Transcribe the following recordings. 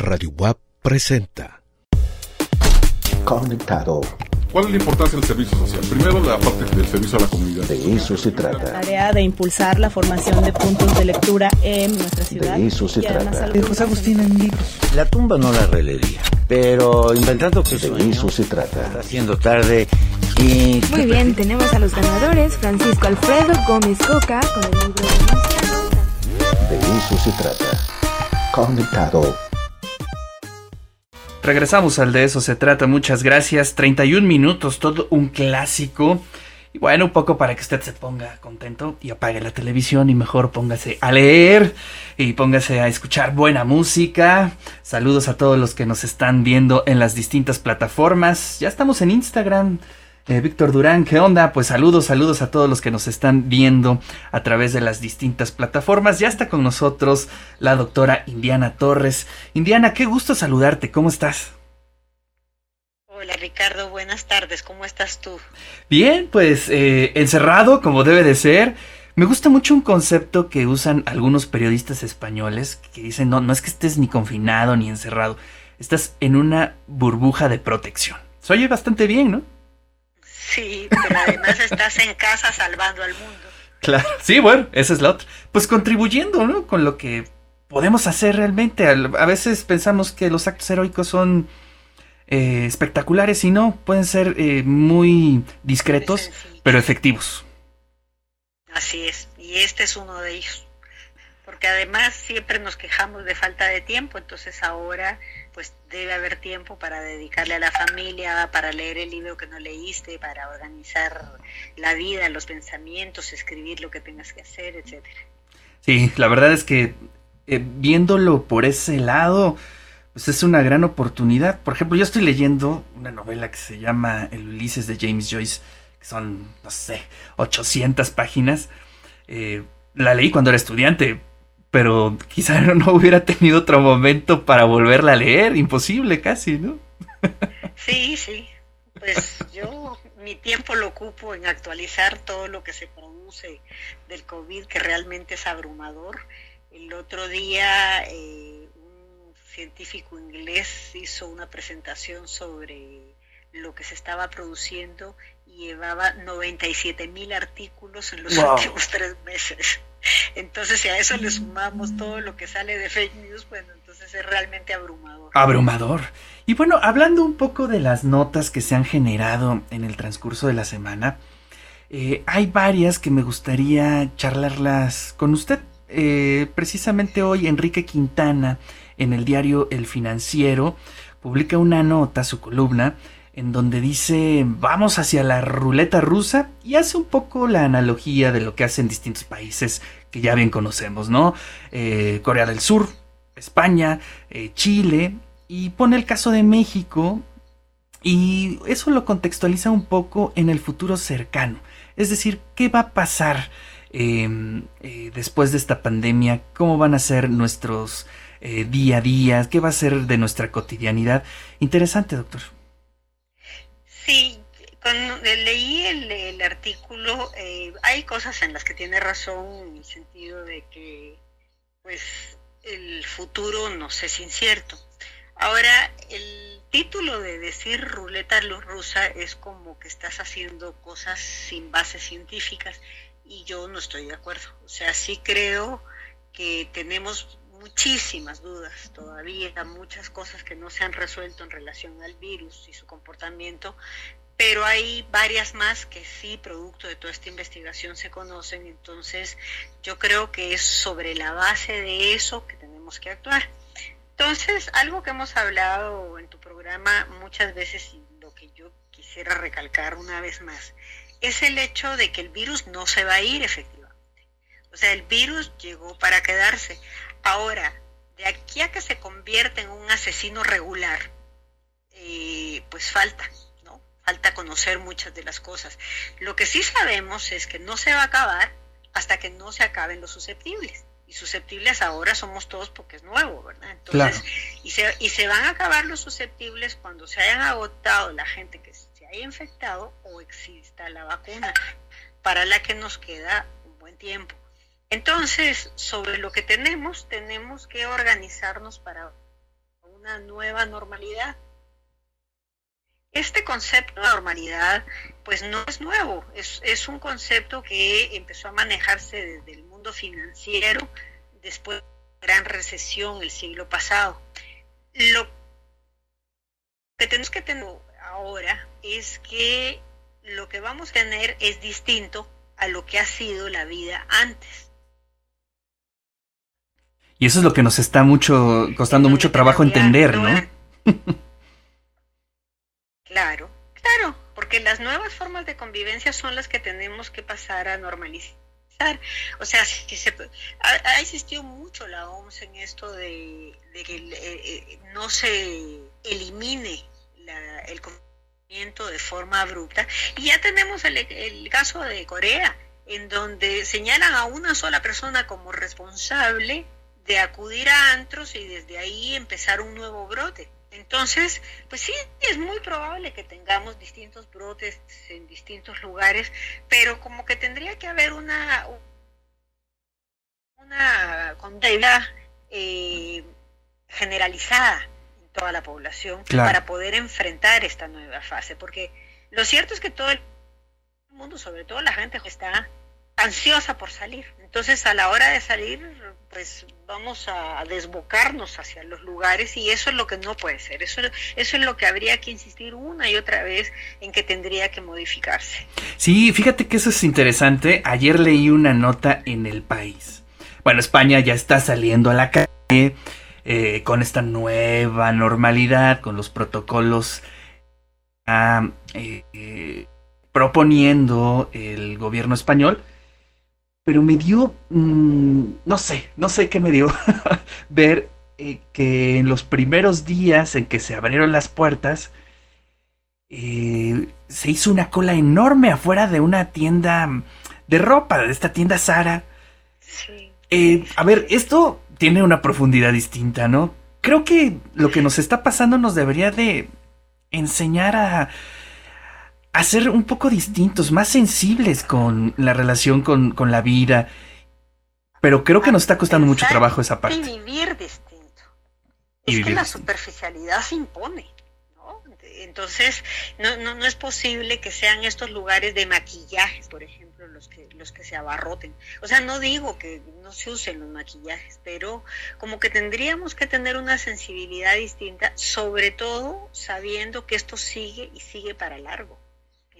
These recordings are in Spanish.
Radio WAP presenta. Conectado. ¿Cuál es la importancia del servicio social? Primero, la parte del servicio a la comunidad. De eso se trata. tarea de impulsar la formación de puntos de lectura en nuestra ciudad. De eso se trata. algo- José Agustín en libros. La tumba no la releería, pero inventando que De sueño, eso se está trata. haciendo tarde y... Muy bien, tenemos a los ganadores, Francisco Alfredo Gómez Coca con el libro de. De eso se trata. Conectado. Regresamos al de eso se trata, muchas gracias. 31 minutos, todo un clásico. Y bueno, un poco para que usted se ponga contento y apague la televisión y mejor póngase a leer y póngase a escuchar buena música. Saludos a todos los que nos están viendo en las distintas plataformas. Ya estamos en Instagram. Eh, Víctor Durán, ¿qué onda? Pues saludos, saludos a todos los que nos están viendo a través de las distintas plataformas. Ya está con nosotros la doctora Indiana Torres. Indiana, qué gusto saludarte, ¿cómo estás? Hola Ricardo, buenas tardes, ¿cómo estás tú? Bien, pues eh, encerrado como debe de ser. Me gusta mucho un concepto que usan algunos periodistas españoles que dicen, no, no es que estés ni confinado ni encerrado, estás en una burbuja de protección. Se oye bastante bien, ¿no? Sí, pero además estás en casa salvando al mundo. Claro, sí, bueno, esa es la otra. Pues contribuyendo, ¿no? Con lo que podemos hacer realmente. Al- A veces pensamos que los actos heroicos son eh, espectaculares y no, pueden ser eh, muy discretos, pero efectivos. Así es, y este es uno de ellos. Porque además siempre nos quejamos de falta de tiempo, entonces ahora pues debe haber tiempo para dedicarle a la familia, para leer el libro que no leíste, para organizar la vida, los pensamientos, escribir lo que tengas que hacer, etcétera. Sí, la verdad es que eh, viéndolo por ese lado, pues es una gran oportunidad. Por ejemplo, yo estoy leyendo una novela que se llama El Ulises de James Joyce, que son, no sé, 800 páginas. Eh, la leí cuando era estudiante, pero quizá no hubiera tenido otro momento para volverla a leer. Imposible casi, ¿no? Sí, sí. Pues yo mi tiempo lo ocupo en actualizar todo lo que se produce del COVID, que realmente es abrumador. El otro día eh, un científico inglés hizo una presentación sobre lo que se estaba produciendo y llevaba 97 mil artículos en los Wow. últimos tres meses. Entonces, si a eso le sumamos todo lo que sale de fake news, bueno, entonces es realmente abrumador. Abrumador. Y bueno, hablando un poco de las notas que se han generado en el transcurso de la semana, eh, hay varias que me gustaría charlarlas con usted. Eh, precisamente hoy Enrique Quintana en el diario El Financiero publica una nota, su columna, en donde dice vamos hacia la ruleta rusa y hace un poco la analogía de lo que hacen distintos países que ya bien conocemos, ¿no? Eh, Corea del Sur, España, eh, Chile y pone el caso de México y eso lo contextualiza un poco en el futuro cercano. Es decir, ¿qué va a pasar eh, eh, después de esta pandemia? ¿Cómo van a ser nuestros día a día? ¿Qué va a ser de nuestra cotidianidad? Interesante, doctor. Sí, cuando leí el, artículo, eh, hay cosas en las que tiene razón en el sentido de que, pues, el futuro nos es incierto. Ahora, el título de decir ruleta rusa es como que estás haciendo cosas sin bases científicas y yo no estoy de acuerdo. O sea, sí creo que tenemos muchísimas dudas todavía, muchas cosas que no se han resuelto en relación al virus y su comportamiento, pero hay varias más que sí, producto de toda esta investigación, se conocen. Entonces, yo creo que es sobre la base de eso que tenemos que actuar. Entonces, algo que hemos hablado en tu programa muchas veces y lo que yo quisiera recalcar una vez más, es el hecho de que el virus no se va a ir efectivamente. O sea, el virus llegó para quedarse. Ahora, de aquí a que se convierta en un asesino regular, eh, pues falta, ¿no? Falta conocer muchas de las cosas. Lo que sí sabemos es que no se va a acabar hasta que no se acaben los susceptibles. Y susceptibles ahora somos todos porque es nuevo, ¿verdad? Entonces, y, se, y se van a acabar los susceptibles cuando se hayan agotado la gente que se haya infectado o exista la vacuna, para la que nos queda un buen tiempo. Entonces, sobre lo que tenemos, tenemos que organizarnos para una nueva normalidad. Este concepto de normalidad, pues no es nuevo, es, un concepto que empezó a manejarse desde el mundo financiero después de la gran recesión el siglo pasado. Lo que tenemos que tener ahora es que lo que vamos a tener es distinto a lo que ha sido la vida antes. Y eso es lo que nos está mucho costando mucho trabajo entender, ¿no? claro, claro, porque las nuevas formas de convivencia son las que tenemos que pasar a normalizar. O sea, si se, ha, ha, existido mucho la OMS en esto de, de que eh, no se elimine la, el confinamiento de forma abrupta. Y ya tenemos el, el caso de Corea, en donde señalan a una sola persona como responsable de acudir a antros y desde ahí empezar un nuevo brote. Entonces, pues sí, es muy probable que tengamos distintos brotes en distintos lugares, pero como que tendría que haber una una conducta eh, generalizada en toda la población Claro. para poder enfrentar esta nueva fase, porque lo cierto es que todo el mundo, sobre todo la gente, está ansiosa por salir. Entonces, a la hora de salir, pues vamos a desbocarnos hacia los lugares y eso es lo que no puede ser. Eso, es lo que habría que insistir una y otra vez en que tendría que modificarse. Sí, fíjate que eso es interesante. Ayer leí una nota en El País. Bueno, España ya está saliendo a la calle eh, con esta nueva normalidad, con los protocolos ah, eh, eh, proponiendo el gobierno español. Pero me dio, mm, no sé, no sé qué me dio ver eh, que en los primeros días en que se abrieron las puertas, eh, se hizo una cola enorme afuera de una tienda de ropa, de esta tienda Sara. Sí. Eh, a ver, esto tiene una profundidad distinta, ¿no? Creo que lo que nos está pasando nos debería de enseñar a, a ser un poco distintos, más sensibles con la relación con, con la vida. Pero creo que nos está costando mucho trabajo esa Y parte. vivir distinto. Y es vivir que la distinto. superficialidad se impone. ¿no? Entonces, no, no, no es posible que sean estos lugares de maquillaje, por ejemplo, los que, los que se abarroten. O sea, no digo que no se usen los maquillajes, pero como que tendríamos que tener una sensibilidad distinta, sobre todo sabiendo que esto sigue y sigue para largo.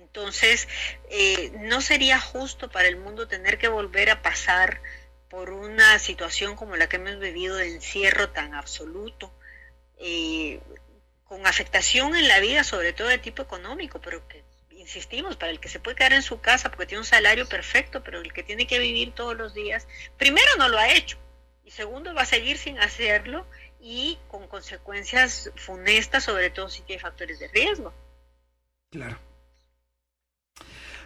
Entonces, eh, no sería justo para el mundo tener que volver a pasar por una situación como la que hemos vivido de encierro tan absoluto, eh, con afectación en la vida, sobre todo de tipo económico, pero que, insistimos, para el que se puede quedar en su casa porque tiene un salario perfecto, pero el que tiene que vivir todos los días, primero no lo ha hecho, y segundo va a seguir sin hacerlo y con consecuencias funestas, sobre todo si tiene factores de riesgo. Claro.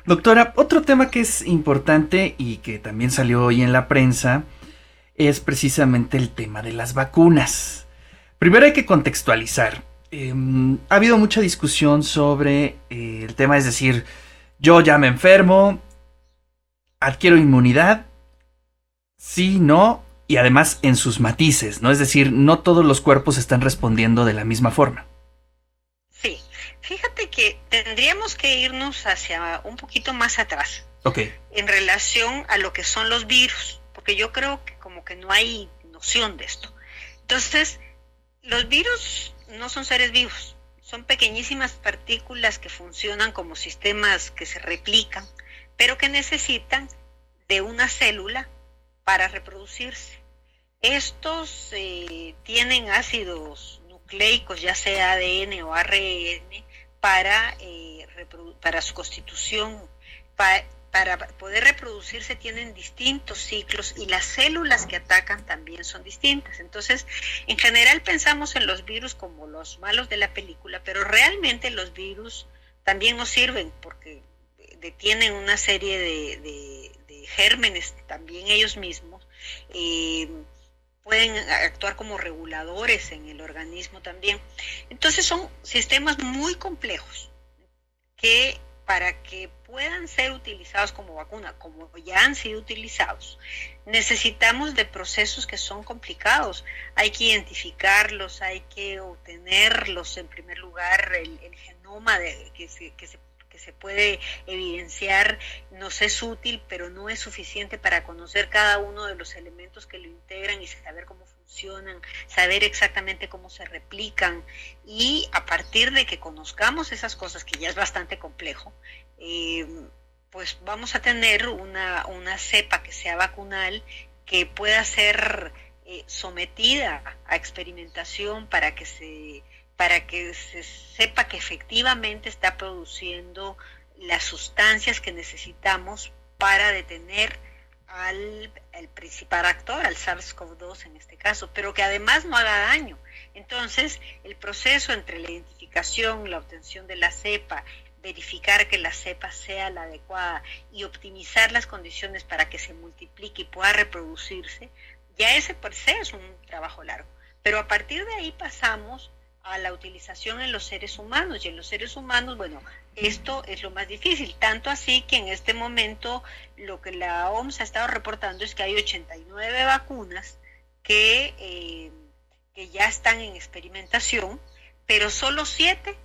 Doctora, otro tema que es importante y que también salió hoy en la prensa es precisamente el tema de las vacunas. Primero hay que contextualizar. Eh, ha habido mucha discusión sobre eh, el tema, es decir, yo ya me enfermo, adquiero inmunidad, sí, no, y además en sus matices, ¿no? Es decir, no todos los cuerpos están respondiendo de la misma forma. Fíjate que tendríamos que irnos hacia un poquito más atrás en relación a lo que son los virus, porque yo creo que como que no hay noción de esto. Entonces, los virus no son seres vivos, son pequeñísimas partículas que funcionan como sistemas que se replican, pero que necesitan de una célula para reproducirse. Estos eh, tienen ácidos nucleicos, ya sea ADN o ARN, para, eh, para su constitución. Pa- para poder reproducirse tienen distintos ciclos y las células que atacan también son distintas. Entonces, en general pensamos en los virus como los malos de la película, pero realmente los virus también nos sirven porque detienen una serie de, de- de gérmenes también ellos mismos. eh, pueden actuar como reguladores en el organismo también. Entonces son sistemas muy complejos que para que puedan ser utilizados como vacuna, como ya han sido utilizados, necesitamos de procesos que son complicados. Hay que identificarlos, hay que obtenerlos, en primer lugar, el, genoma de, que, se, que, se, que se puede evidenciar nos es útil, pero no es suficiente para conocer cada uno de los elementos que lo integran y saber cómo funcionan, saber exactamente cómo se replican. Y a partir de que conozcamos esas cosas, que ya es bastante complejo, eh, pues vamos a tener una, una cepa que sea vacunal que pueda ser eh, sometida a experimentación para que se para que se sepa que efectivamente está produciendo las sustancias que necesitamos para detener al principal actor, al SARS-CoV-2 en este caso, pero que además no haga daño. Entonces, el proceso entre la identificación, la obtención de la cepa, verificar que la cepa sea la adecuada y optimizar las condiciones para que se multiplique y pueda reproducirse, ya ese por sí es un trabajo largo. Pero a partir de ahí pasamos a la utilización en los seres humanos. Y en los seres humanos, bueno, esto es lo más difícil, tanto así que en este momento lo que la OMS ha estado reportando es que hay 89 vacunas que, eh, que ya están en experimentación, pero solo 7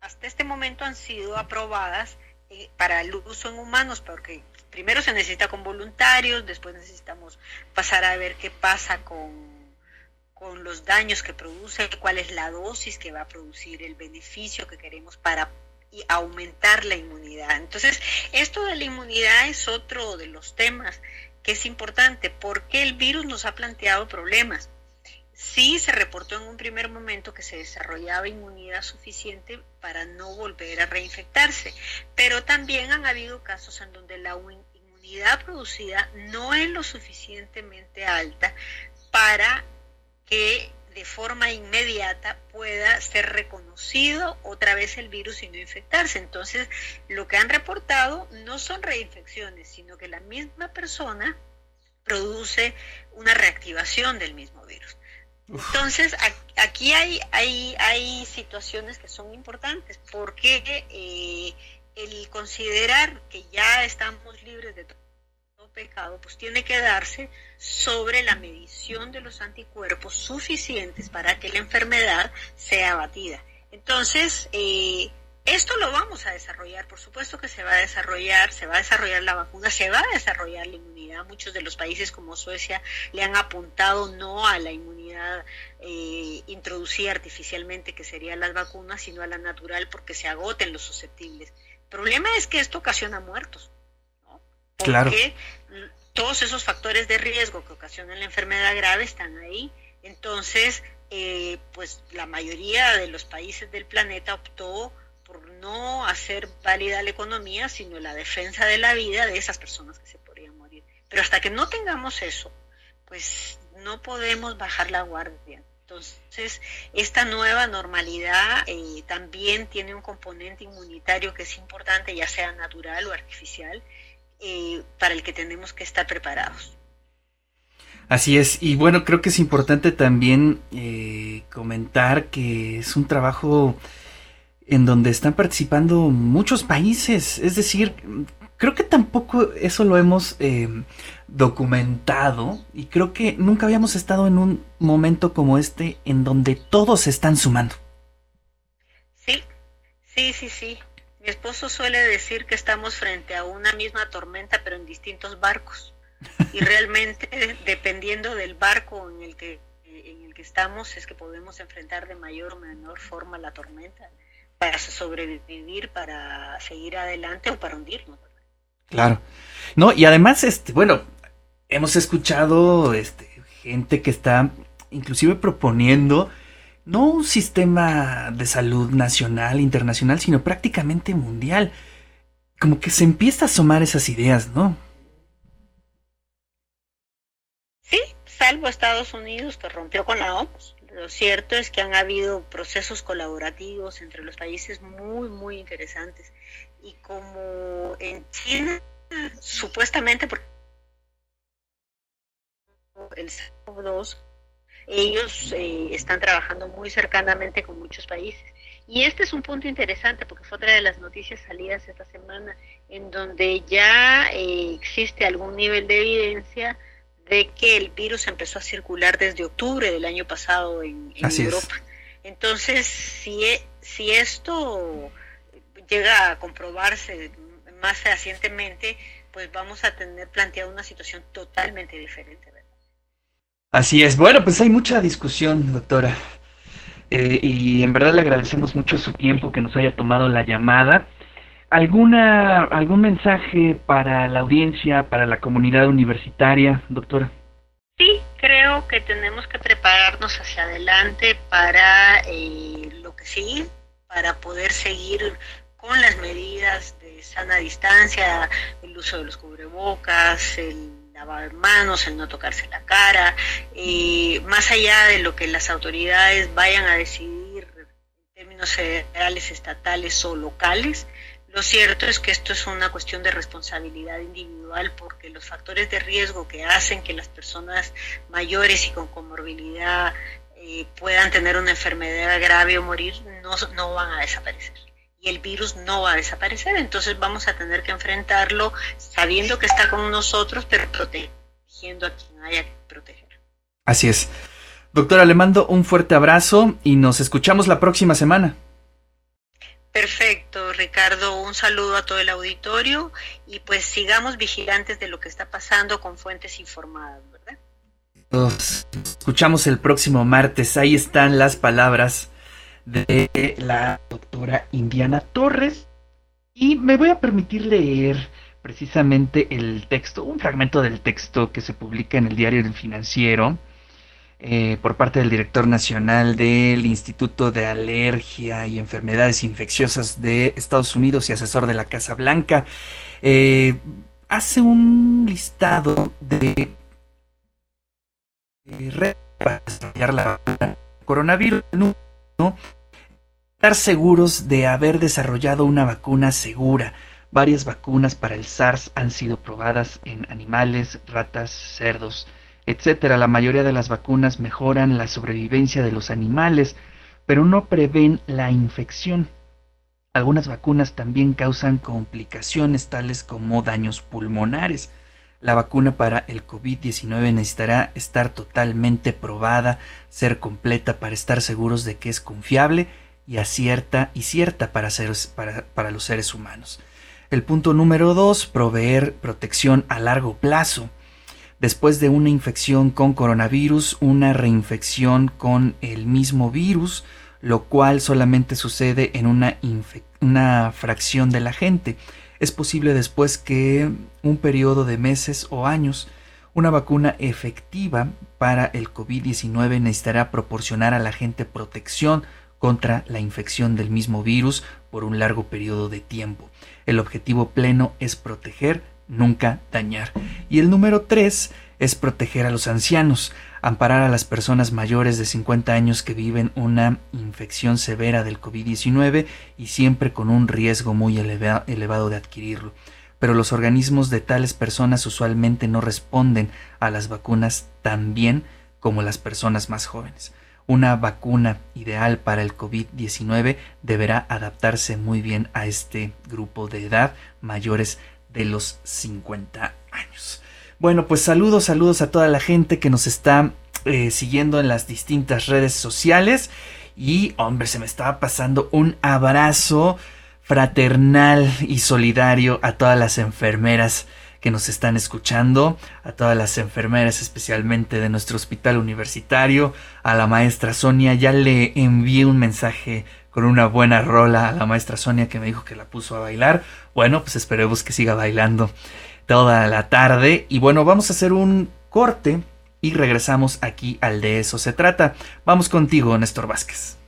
hasta este momento han sido aprobadas eh, para el uso en humanos, porque primero se necesita con voluntarios, después necesitamos pasar a ver qué pasa con con los daños que produce, cuál es la dosis que va a producir, el beneficio que queremos para aumentar la inmunidad. Entonces, esto de la inmunidad es otro de los temas que es importante, porque el virus nos ha planteado problemas. Sí se reportó en un primer momento que se desarrollaba inmunidad suficiente para no volver a reinfectarse, pero también han habido casos en donde la inmunidad producida no es lo suficientemente alta para que de forma inmediata pueda ser reconocido otra vez el virus y no infectarse. Entonces, lo que han reportado no son reinfecciones, sino que la misma persona produce una reactivación del mismo virus. Entonces, aquí hay, hay, hay situaciones que son importantes porque eh, el considerar que ya estamos libres de pecado, pues tiene que darse sobre la medición de los anticuerpos suficientes para que la enfermedad sea abatida. Entonces, eh, esto lo vamos a desarrollar, por supuesto que se va a desarrollar, se va a desarrollar la vacuna, se va a desarrollar la inmunidad. Muchos de los países como Suecia le han apuntado no a la inmunidad eh, introducida artificialmente, que serían las vacunas, sino a la natural porque se agoten los susceptibles. El problema es que esto ocasiona muertos. Porque todos esos factores de riesgo que ocasionan la enfermedad grave están ahí. Entonces, eh, pues la mayoría de los países del planeta optó por no hacer válida la economía, sino la defensa de la vida de esas personas que se podrían morir. Pero hasta que no tengamos eso, pues no podemos bajar la guardia. Entonces, esta nueva normalidad eh, también tiene un componente inmunitario que es importante, ya sea natural o artificial, eh, para el que tenemos que estar preparados. Así es, y bueno, creo que es importante también eh, comentar que es un trabajo en donde están participando muchos países, es decir, creo que tampoco eso lo hemos eh, documentado y creo que nunca habíamos estado en un momento como este en donde todos se están sumando. Sí, sí, sí, sí. Mi esposo suele decir que estamos frente a una misma tormenta, pero en distintos barcos. Y realmente, dependiendo del barco en el que en el que estamos, es que podemos enfrentar de mayor o menor forma la tormenta para sobrevivir, para seguir adelante o para hundirnos. Claro. No, y además, este, bueno, hemos escuchado este, gente que está inclusive proponiendo no un sistema de salud nacional, internacional, sino prácticamente mundial. Como que se empieza a asomar esas ideas, ¿no? Sí, salvo Estados Unidos que rompió con la OMS. Lo cierto es que han habido procesos colaborativos entre los países muy, muy interesantes. Y como en China, supuestamente, porque el SARS-CoV-2 ellos eh, están trabajando muy cercanamente con muchos países. Y este es un punto interesante porque fue otra de las noticias salidas esta semana, en donde ya eh, existe algún nivel de evidencia de que el virus empezó a circular desde octubre del año pasado en, Europa. Entonces, si, e, si esto llega a comprobarse más fehacientemente, pues vamos a tener planteada una situación totalmente diferente. Así es. Bueno, pues hay mucha discusión, doctora. Eh, y en verdad le agradecemos mucho su tiempo que nos haya tomado la llamada. ¿Alguna, ¿Algún mensaje para la audiencia, para la comunidad universitaria, doctora? Sí, creo que tenemos que prepararnos hacia adelante para eh, lo que sigue, para poder seguir con las medidas de sana distancia, el uso de los cubrebocas, el lavar manos, el no tocarse la cara, eh, más allá de lo que las autoridades vayan a decidir en términos federales, estatales o locales, lo cierto es que esto es una cuestión de responsabilidad individual porque los factores de riesgo que hacen que las personas mayores y con comorbilidad eh, puedan tener una enfermedad grave o morir no, no van a desaparecer y el virus no va a desaparecer. Entonces vamos a tener que enfrentarlo sabiendo que está con nosotros, pero protegiendo a quien haya que proteger. Así es. Doctora, le mando un fuerte abrazo y nos escuchamos la próxima semana. Perfecto, Ricardo. Un saludo a todo el auditorio y pues sigamos vigilantes de lo que está pasando con fuentes informadas, ¿verdad? Nos escuchamos el próximo martes. Ahí están las palabras de la doctora Indiana Torres. Y me voy a permitir leer precisamente el texto, un fragmento del texto que se publica en el diario del financiero eh, por parte del director nacional del Instituto de Alergia y Enfermedades Infecciosas de Estados Unidos y asesor de la Casa Blanca. Eh, hace un listado de eh, para desarrollar la coronavirus. Estar seguros de haber desarrollado una vacuna segura. Varias vacunas para el SARS han sido probadas en animales, ratas, cerdos, etc. La mayoría de las vacunas mejoran la sobrevivencia de los animales, pero no prevén la infección. Algunas vacunas también causan complicaciones tales como daños pulmonares. La vacuna para el COVID-19 necesitará estar totalmente probada, ser completa para estar seguros de que es confiable y acierta y cierta para, para, los seres humanos. El punto número 2, proveer protección a largo plazo. Después de una infección con coronavirus, una reinfección con el mismo virus, lo cual solamente sucede en una fracción de la gente es posible después que un periodo de meses o años una vacuna efectiva para el COVID-19 necesitará proporcionar a la gente protección contra la infección del mismo virus por un largo periodo de tiempo. El objetivo pleno es proteger, nunca dañar. Y el número 3 es proteger a los ancianos amparar a las personas mayores de 50 años que viven una infección severa del COVID-19 y siempre con un riesgo muy elevado de adquirirlo. Pero los organismos de tales personas usualmente no responden a las vacunas tan bien como las personas más jóvenes. Una vacuna ideal para el COVID-19 deberá adaptarse muy bien a este grupo de edad mayores de los 50 años. Bueno, pues saludos, saludos a toda la gente que nos está eh, siguiendo en las distintas redes sociales. Y, hombre, se me estaba pasando un abrazo fraternal y solidario a todas las enfermeras que nos están escuchando, a todas las enfermeras especialmente de nuestro hospital universitario, a la maestra Sonia, ya le envié un mensaje con una buena rola a la maestra Sonia que me dijo que la puso a bailar. Bueno, pues esperemos que siga bailando toda la tarde. Y bueno, vamos a hacer un corte y regresamos aquí al de eso se trata. Vamos contigo, Néstor Vázquez.